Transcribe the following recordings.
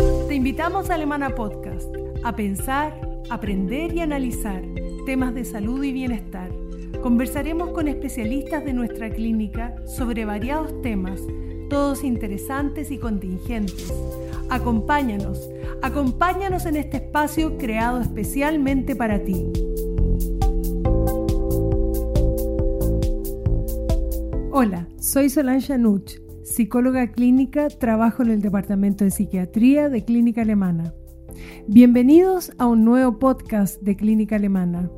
Te invitamos a Alemana Podcast a pensar, aprender y analizar temas de salud y bienestar. Conversaremos con especialistas de nuestra clínica sobre variados temas, todos interesantes y contingentes. Acompáñanos, acompáñanos en este espacio creado especialmente para ti. Hola, soy Solange Anuch, psicóloga clínica, trabajo en el Departamento de Psiquiatría de Clínica Alemana. Bienvenidos a un nuevo podcast de Clínica Alemana.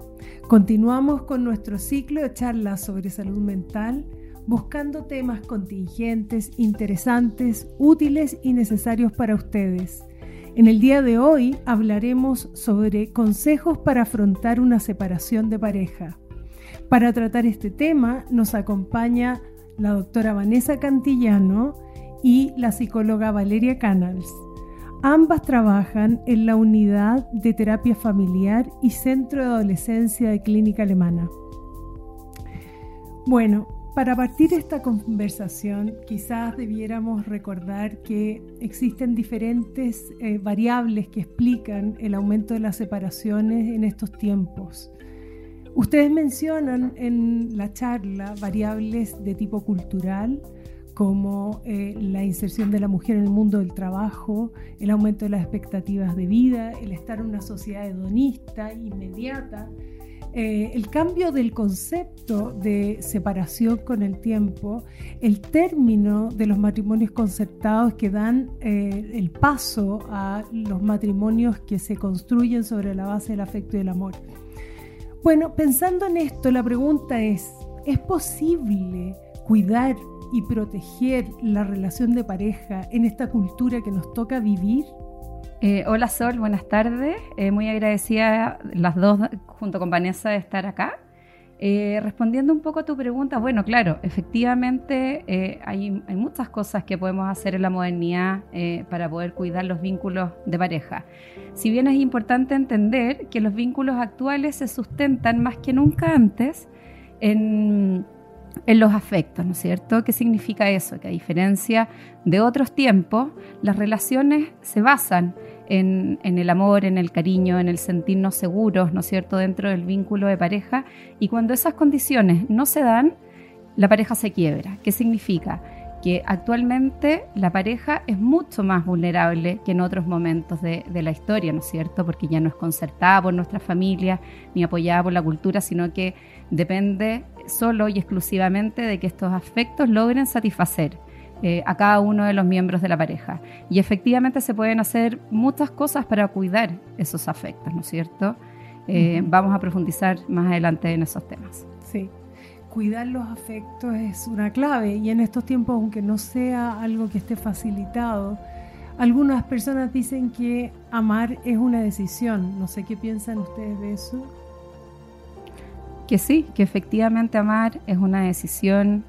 Continuamos con nuestro ciclo de charlas sobre salud mental, buscando temas contingentes, interesantes, útiles y necesarios para ustedes. En el día de hoy hablaremos sobre consejos para afrontar una separación de pareja. Para tratar este tema nos acompaña la doctora Vanessa Cantillano y la psicóloga Valeria Canals. Ambas trabajan en la unidad de terapia familiar y centro de adolescencia de Clínica Alemana. Bueno, para partir esta conversación, quizás debiéramos recordar que existen diferentes eh, variables que explican el aumento de las separaciones en estos tiempos. Ustedes mencionan en la charla variables de tipo cultural, como eh, la inserción de la mujer en el mundo del trabajo, el aumento de las expectativas de vida, el estar en una sociedad hedonista, inmediata, eh, el cambio del concepto de separación con el tiempo, el término de los matrimonios concertados que dan eh, el paso a los matrimonios que se construyen sobre la base del afecto y del amor. Bueno, pensando en esto, la pregunta es, ¿es posible cuidar y proteger la relación de pareja en esta cultura que nos toca vivir? Eh, hola Sol, buenas tardes. Eh, muy agradecida las dos junto con Vanessa de estar acá. Eh, respondiendo un poco a tu pregunta, bueno, claro, efectivamente eh, hay, muchas cosas que podemos hacer en la modernidad eh, para poder cuidar los vínculos de pareja. Si bien es importante entender que los vínculos actuales se sustentan más que nunca antes en, en los afectos, ¿no es cierto? ¿Qué significa eso? Que a diferencia de otros tiempos, las relaciones se basan en, el amor, en el cariño, en el sentirnos seguros, ¿no es cierto?, dentro del vínculo de pareja. Y cuando esas condiciones no se dan, la pareja se quiebra. ¿Qué significa? Que actualmente la pareja es mucho más vulnerable que en otros momentos de, de la historia, ¿no es cierto? Porque ya no es concertada por nuestra familia ni apoyada por la cultura, sino que depende solo y exclusivamente de que estos afectos logren satisfacer eh, a cada uno de los miembros de la pareja. Y efectivamente se pueden hacer muchas cosas para cuidar esos afectos, ¿no es cierto? Eh, vamos a profundizar más adelante en esos temas. Sí, cuidar los afectos es una clave y en estos tiempos, aunque no sea algo que esté facilitado, algunas personas dicen que amar es una decisión. No sé qué piensan ustedes de eso. Que sí, que efectivamente amar es una decisión,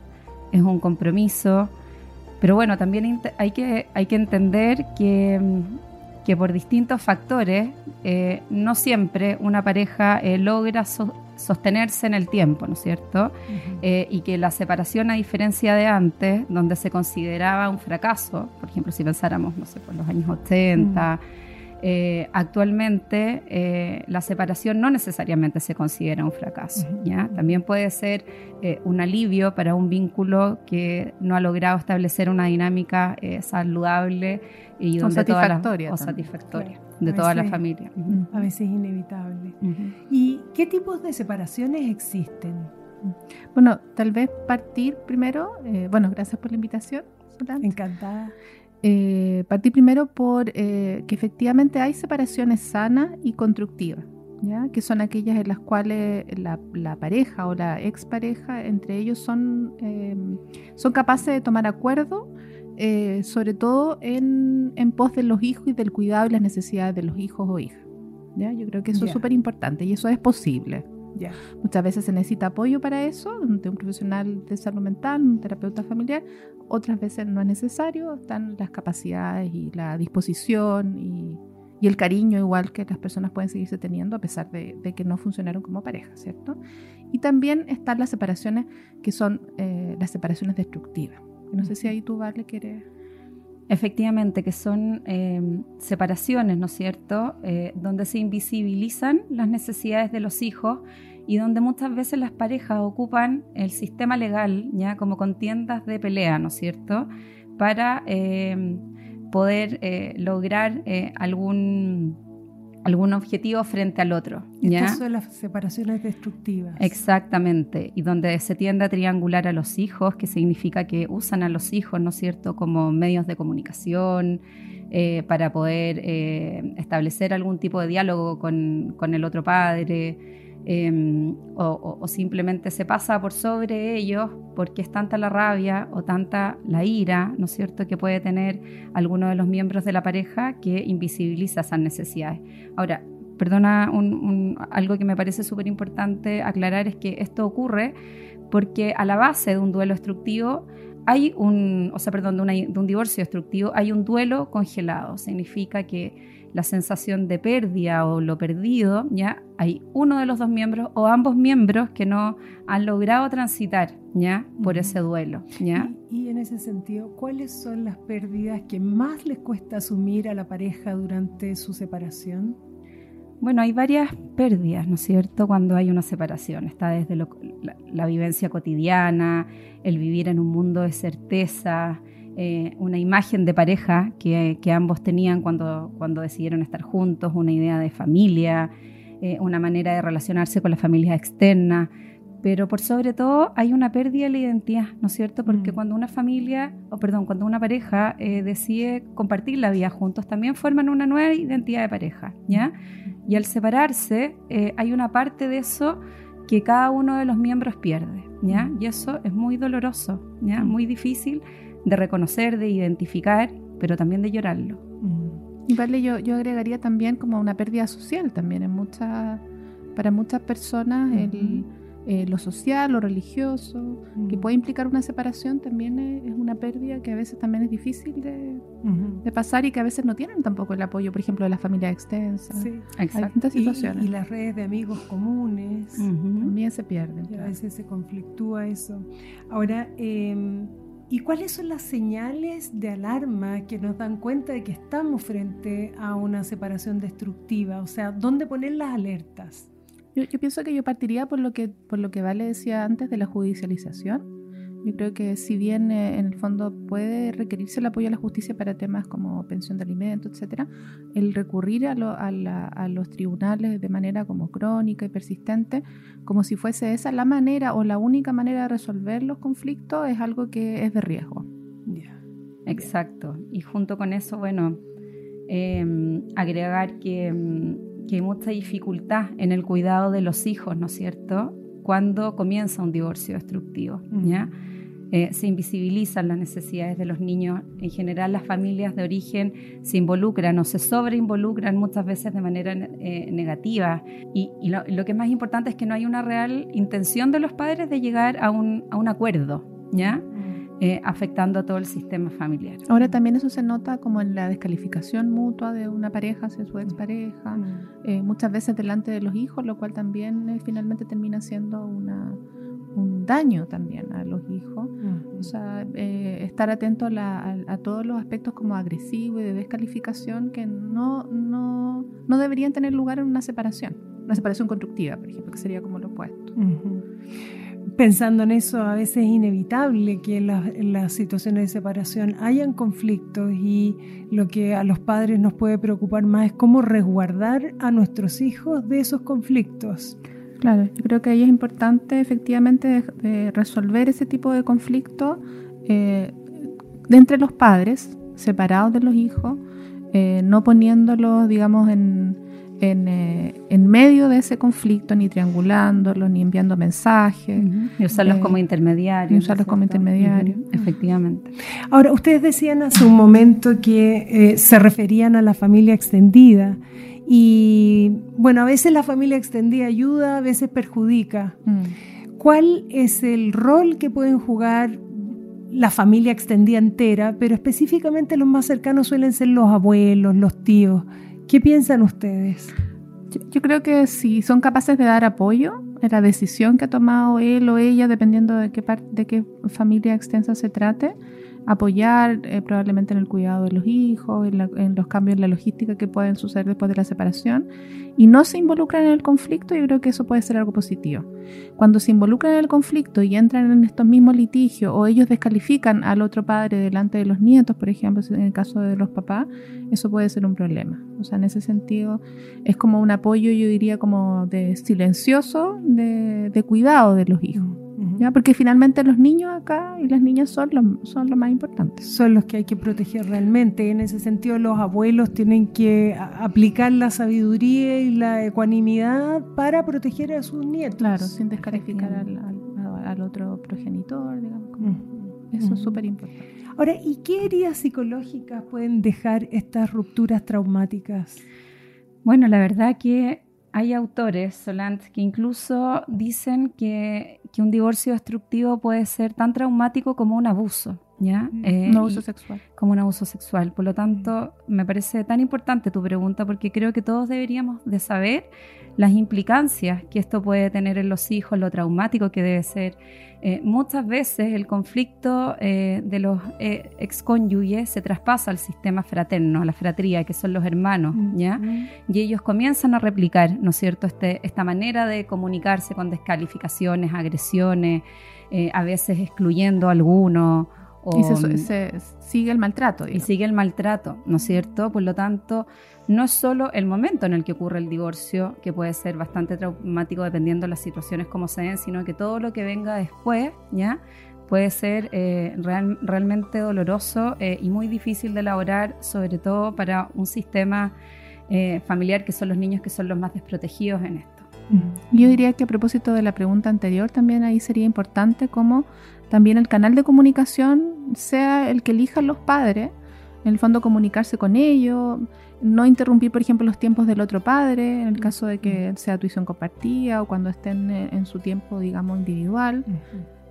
es un compromiso, pero bueno, también hay que, hay que entender que, mm, por distintos factores eh, no siempre una pareja eh, logra sostenerse en el tiempo, ¿no es cierto? Eh, y que la separación, a diferencia de antes, donde se consideraba un fracaso, por ejemplo, si pensáramos, no sé, por los años 80, eh, actualmente eh, la separación no necesariamente se considera un fracaso. ¿ya? También puede ser eh, un alivio para un vínculo que no ha logrado establecer una dinámica saludable y donde satisfactoria, o satisfactoria de toda la familia. A veces inevitable. ¿Y qué tipos de separaciones existen? Bueno, tal vez partir primero, bueno, gracias por la invitación. Encantada. Eh, partí primero por eh, que efectivamente hay separaciones sanas y constructivas, ¿ya? que son aquellas en las cuales la, pareja o la expareja entre ellos son, em, son capaces de tomar acuerdo, eh, sobre todo en, en, pos de los hijos y del cuidado y las necesidades de los hijos o hijas. ¿ya? Yo creo que eso es súper importante y eso es posible. Muchas veces se necesita apoyo para eso, de un profesional de salud mental, un terapeuta familiar. Otras veces no es necesario, están las capacidades y la disposición y, el cariño igual que las personas pueden seguirse teniendo a pesar de, que no funcionaron como pareja, ¿cierto? Y también están las separaciones que son eh, las separaciones destructivas. No sé si ahí tú, Vale, quieres... Efectivamente, que son em, separaciones, ¿no es cierto?, eh, donde se invisibilizan las necesidades de los hijos y donde muchas veces las parejas ocupan el sistema legal ya como contiendas de pelea, ¿no es cierto?, para em, poder eh, lograr eh, algún algún objetivo frente al otro. ¿ya? Estas son las separaciones destructivas. Exactamente, y donde se tiende a triangular a los hijos, que significa que usan a los hijos, ¿no es cierto?, como medios de comunicación, eh, para poder eh, establecer algún tipo de diálogo con, con el otro padre. Em, o, simplemente se pasa por sobre ellos porque es tanta la rabia o tanta la ira, ¿no es cierto?, que puede tener alguno de los miembros de la pareja que invisibiliza esas necesidades. Ahora, perdona, algo que me parece súper importante aclarar es que esto ocurre porque a la base de un duelo destructivo hay un, o sea, perdón, de, de un divorcio destructivo hay un duelo congelado. Significa que la sensación de pérdida o lo perdido, ya hay uno de los dos miembros o ambos miembros que no han logrado transitar ya por ese duelo, ya. Y, en ese sentido, ¿cuáles son las pérdidas que más les cuesta asumir a la pareja durante su separación? Bueno, hay varias pérdidas, ¿no es cierto?, cuando hay una separación. Está desde la vivencia cotidiana, el vivir en un mundo de certeza, eh, una imagen de pareja que, ambos tenían cuando, cuando decidieron estar juntos, una idea de familia, eh, una manera de relacionarse con las familias externas. Pero por sobre todo hay una pérdida de la identidad, ¿no es cierto? Porque mm. cuando una familia, o perdón, cuando una pareja eh, decide compartir la vida juntos, también forman una nueva identidad de pareja, ¿ya? Y al separarse, hay una parte de eso que cada uno de los miembros pierde, ¿ya? Mm. Y eso es muy doloroso, ¿ya? Mm. Muy difícil de reconocer, de identificar, pero también de llorarlo. Y vale, yo, yo agregaría también como una pérdida social también en muchas, para muchas personas el, eh, lo social, lo religioso, que puede implicar una separación también es, una pérdida que a veces también es difícil de, pasar y que a veces no tienen tampoco el apoyo, por ejemplo, de la familia extensa. Sí, exacto. situaciones. Y, las redes de amigos comunes también se pierden. A veces se conflictúa eso. Ahora, eh, ¿Y cuáles son las señales de alarma que nos dan cuenta de que estamos frente a una separación destructiva? O sea, ¿dónde poner las alertas? Yo, pienso que yo partiría por lo que, por lo que Vale decía antes de la judicialización. Yo creo que si bien eh, en el fondo puede requerirse el apoyo a la justicia para temas como pensión de alimentos, etcétera, el recurrir a, los tribunales de manera como crónica y persistente, como si fuese esa la manera o la única manera de resolver los conflictos, es algo que es de riesgo. Exacto. Y junto con eso, bueno, em, agregar que, em, que hay mucha dificultad en el cuidado de los hijos, ¿no es cierto? Cuando comienza un divorcio destructivo, ¿ya? Eh, se invisibilizan las necesidades de los niños. En general, las familias de origen se involucran o se sobreinvolucran muchas veces de manera eh, negativa. Y, lo, que es más importante es que no hay una real intención de los padres de llegar a un, a un acuerdo, ¿ya? Mm. Eh, afectando a todo el sistema familiar. Ahora también eso se nota como en la descalificación mutua de una pareja hacia su expareja, mm. muchas veces delante de los hijos, lo cual también finalmente termina siendo una, un daño también a los hijos. O sea, eh, estar atento a, todos los aspectos como agresivo y de descalificación que no, no, no, deberían tener lugar en una separación. Una separación constructiva, por ejemplo, que sería como lo opuesto. Pensando en eso, a veces es inevitable que en, las situaciones de separación hayan conflictos y lo que a los padres nos puede preocupar más es cómo resguardar a nuestros hijos de esos conflictos. Claro, yo creo que ahí es importante efectivamente resolver ese tipo de conflicto eh, de entre los padres, separados de los hijos, eh, no poniéndolos, digamos, en, eh, en, medio de ese conflicto, ni triangulándolos, ni enviando mensajes. Y usarlos como intermediarios. Y usarlos como intermediarios. Efectivamente. Ahora, ustedes decían hace un momento que se referían a la familia extendida. Y bueno, a veces la familia extendida ayuda, a veces perjudica. Mm. ¿Cuál es el rol que pueden jugar la familia extendida entera, pero específicamente los más cercanos suelen ser los abuelos, los tíos? ¿Qué piensan ustedes? Yo, creo que si son capaces de dar apoyo en la decisión que ha tomado él o ella, dependiendo de qué, de qué familia extensa se trate, apoyar eh, probablemente en el cuidado de los hijos, en, los cambios en la logística que pueden suceder después de la separación y no se involucran en el conflicto, yo creo que eso puede ser algo positivo. Cuando se involucran en el conflicto y entran en estos mismos litigios o ellos descalifican al otro padre delante de los nietos, por ejemplo, en el caso de los papás, eso puede ser un problema. O sea, en ese sentido es como un apoyo, yo diría, como de silencioso, de cuidado de los hijos. ¿Ya? Porque finalmente los niños acá y las niñas son los, son los más importantes. Son los que hay que proteger realmente. En ese sentido, los abuelos tienen que aplicar la sabiduría y la ecuanimidad para proteger a sus nietos. Claro, sin descalificar al, al, otro progenitor, digamos. Eso es súper importante. Ahora, ¿y qué heridas psicológicas pueden dejar estas rupturas traumáticas? Bueno, la verdad que hay autores, Solant, que incluso dicen que, un divorcio destructivo puede ser tan traumático como un abuso. ¿Ya? Mm. Eh, un abuso sexual. Como un abuso sexual. Por lo tanto, me parece tan importante tu pregunta porque creo que todos deberíamos de saber las implicancias que esto puede tener en los hijos, lo traumático que debe ser. Eh, muchas veces el conflicto eh, de los eh, excónyuges se traspasa al sistema fraterno, a la fratría, que son los hermanos, ¿ya? Y ellos comienzan a replicar, ¿no es cierto?, este, esta manera de comunicarse con descalificaciones, agresiones, a veces excluyendo a alguno y se, sigue el maltrato. Y sigue el maltrato, ¿no es cierto? Por lo tanto, no es solo el momento en el que ocurre el divorcio, que puede ser bastante traumático dependiendo de las situaciones como sean, sino que todo lo que venga después, ¿ya? Puede ser eh, realmente doloroso eh, y muy difícil de elaborar, sobre todo para un sistema eh, familiar que son los niños que son los más desprotegidos en esto. Yo diría que a propósito de la pregunta anterior, también ahí sería importante cómo también el canal de comunicación sea el que elijan los padres, en el fondo comunicarse con ellos, no interrumpir, por ejemplo, los tiempos del otro padre, en el caso de que sea tuición compartida o cuando estén en su tiempo, digamos, individual.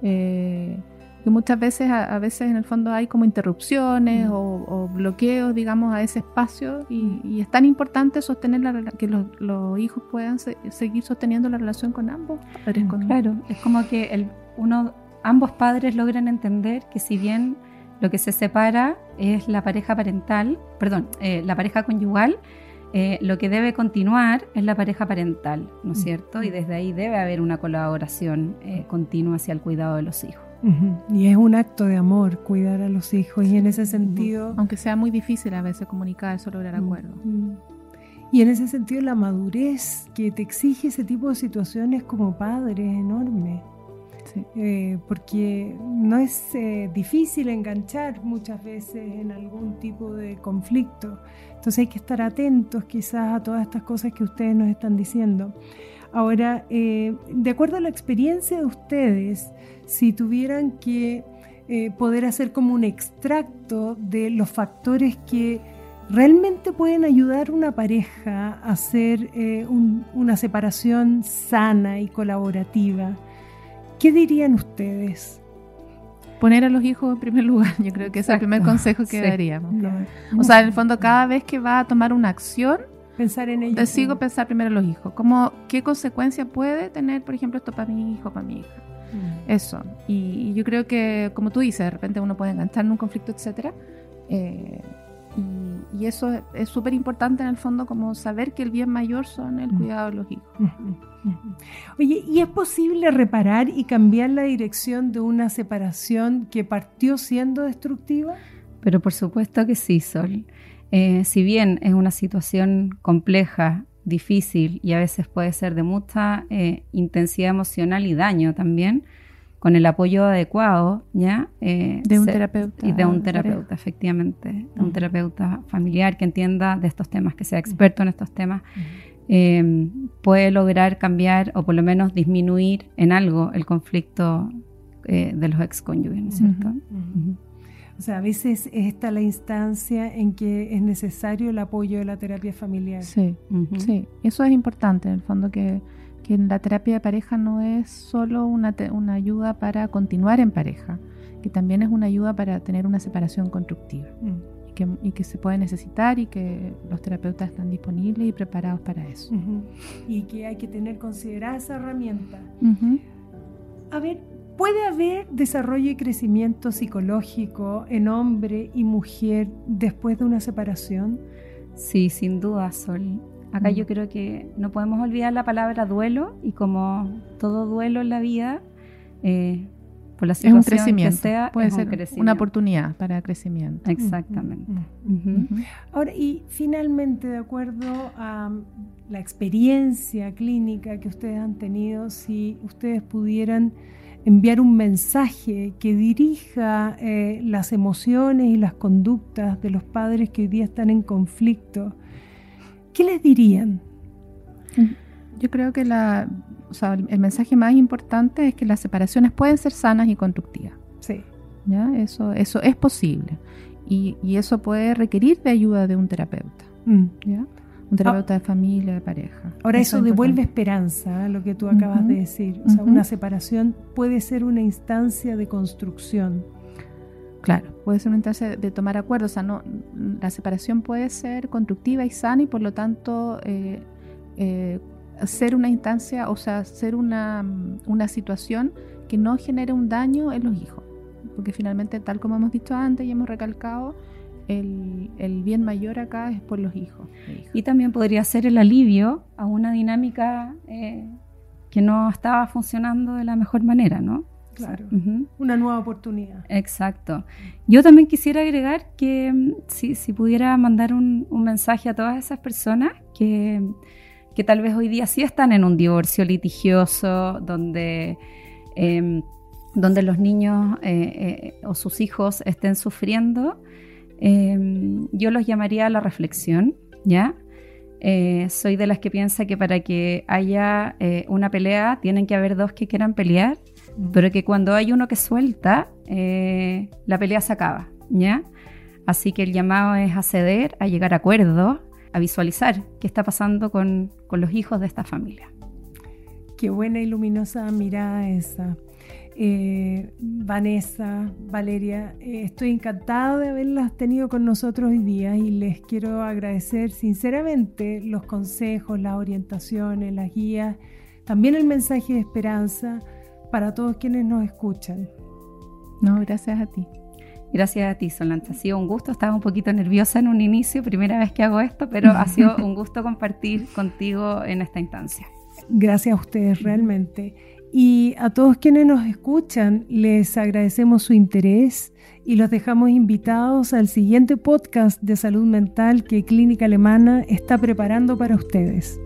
Eh, que muchas veces, a, veces en el fondo hay como interrupciones o, bloqueos, digamos, a ese espacio y, es tan importante sostener la, que los, hijos puedan seguir sosteniendo la relación con ambos padres. Claro, es como que el, uno ambos padres logran entender que si bien lo que se separa es la pareja parental, perdón, eh, la pareja conyugal, eh, lo que debe continuar es la pareja parental, ¿no es mm. cierto? Y desde ahí debe haber una colaboración eh, continua hacia el cuidado de los hijos. Y es un acto de amor cuidar a los hijos y en ese sentido... Aunque sea muy difícil a veces comunicar eso, lograr acuerdos. Y en ese sentido la madurez que te exige ese tipo de situaciones como padre es enorme. Eh, porque no es eh, difícil enganchar muchas veces en algún tipo de conflicto. Entonces hay que estar atentos quizás a todas estas cosas que ustedes nos están diciendo. Ahora, eh, de acuerdo a la experiencia de ustedes, si tuvieran que poder hacer como un extracto de los factores que realmente pueden ayudar a una pareja a hacer una separación sana y colaborativa, ¿Qué dirían ustedes? Poner a los hijos en primer lugar, yo creo que es el primer consejo que daríamos. O sea, en el fondo, cada vez que va a tomar una acción, pensar en ellos. Decido pensar primero en los hijos. Como, ¿Qué consecuencia puede tener, por ejemplo, esto para mi hijo, para mi hija? Mm. Eso. Y, yo creo que, como tú dices, de repente uno puede enganchar en un conflicto, etcétera. Eh, y, eso es súper importante en el fondo, como saber que el bien mayor son el mm. cuidado de los hijos. Oye, ¿y es posible reparar y cambiar la dirección de una separación que partió siendo destructiva? Pero por supuesto que sí, Sol. Eh, si bien es una situación compleja, difícil y a veces puede ser de mucha eh, intensidad emocional y daño también, con el apoyo adecuado, ¿ya? Eh, de un terapeuta. Y de un terapeuta, efectivamente, de un terapeuta familiar que entienda de estos temas, que sea experto en estos temas, em, puede lograr cambiar o por lo menos disminuir en algo el conflicto eh, de los excónyuges, ¿no es cierto? O sea, a veces está la instancia en que es necesario el apoyo de la terapia familiar. Sí, sí, eso es importante, en el fondo que que la terapia de pareja no es solo una, una ayuda para continuar en pareja, que también es una ayuda para tener una separación constructiva mm. y, que, y, que, se puede necesitar y que los terapeutas están disponibles y preparados para eso. Y que hay que tener considerada esa herramienta. A ver, ¿Puede haber desarrollo y crecimiento psicológico en hombre y mujer después de una separación? Sí, sin duda, Sol. Acá mm. yo creo que no podemos olvidar la palabra duelo y como todo duelo en la vida, eh, por la situación es un crecimiento. que sea, puede ser una oportunidad para crecimiento. Exactamente. Ahora, y finalmente, de acuerdo a la experiencia clínica que ustedes han tenido, si ustedes pudieran enviar un mensaje que dirija eh, las emociones y las conductas de los padres que hoy día están en conflicto, ¿qué les dirían? Yo creo que la, el mensaje más importante es que las separaciones pueden ser sanas y constructivas. Sí. ¿Ya? Eso, eso es posible. Y, eso puede requerir de ayuda de un terapeuta. Mm. ¿ya? Un terapeuta de familia, de pareja. Ahora eso, devuelve esperanza, lo que tú acabas de decir. O sea, una separación puede ser una instancia de construcción. Claro, puede ser una instancia de tomar acuerdos. O sea, no, la separación puede ser constructiva y sana y por lo tanto eh, eh, ser una instancia, o sea, ser una, una situación que no genere un daño en los hijos. Porque finalmente, tal como hemos dicho antes y hemos recalcado, el, bien mayor acá es por los hijos. Y también podría ser el alivio a una dinámica eh, que no estaba funcionando de la mejor manera, ¿no? Claro, una nueva oportunidad. Exacto. Yo también quisiera agregar que mm, si, si pudiera mandar un, mensaje a todas esas personas que, que, tal vez hoy día sí están en un divorcio litigioso, donde, em, donde los niños eh, eh, o sus hijos estén sufriendo, Em, yo los llamaría a la reflexión, ¿ya? Eh, soy de las que piensa que para que haya eh, una pelea tienen que haber dos que quieran pelear, pero que cuando hay uno que suelta, eh, la pelea se acaba, ¿ya? Así que el llamado es a ceder, a llegar a acuerdos, a visualizar qué está pasando con, con los hijos de esta familia. Qué buena y luminosa mirada esa. Eh, Vanessa, Valeria, eh, estoy encantada de haberlas tenido con nosotros hoy día y les quiero agradecer sinceramente los consejos, las orientaciones, las guías, también el mensaje de esperanza para todos quienes nos escuchan. No, gracias a ti. Gracias a ti, Solange. Ha sido un gusto. Estaba un poquito nerviosa en un inicio, primera vez que hago esto, pero ha sido un gusto compartir contigo en esta instancia. Gracias a ustedes, realmente. Y a todos quienes nos escuchan, les agradecemos su interés y los dejamos invitados al siguiente podcast de salud mental que Clínica Alemana está preparando para ustedes.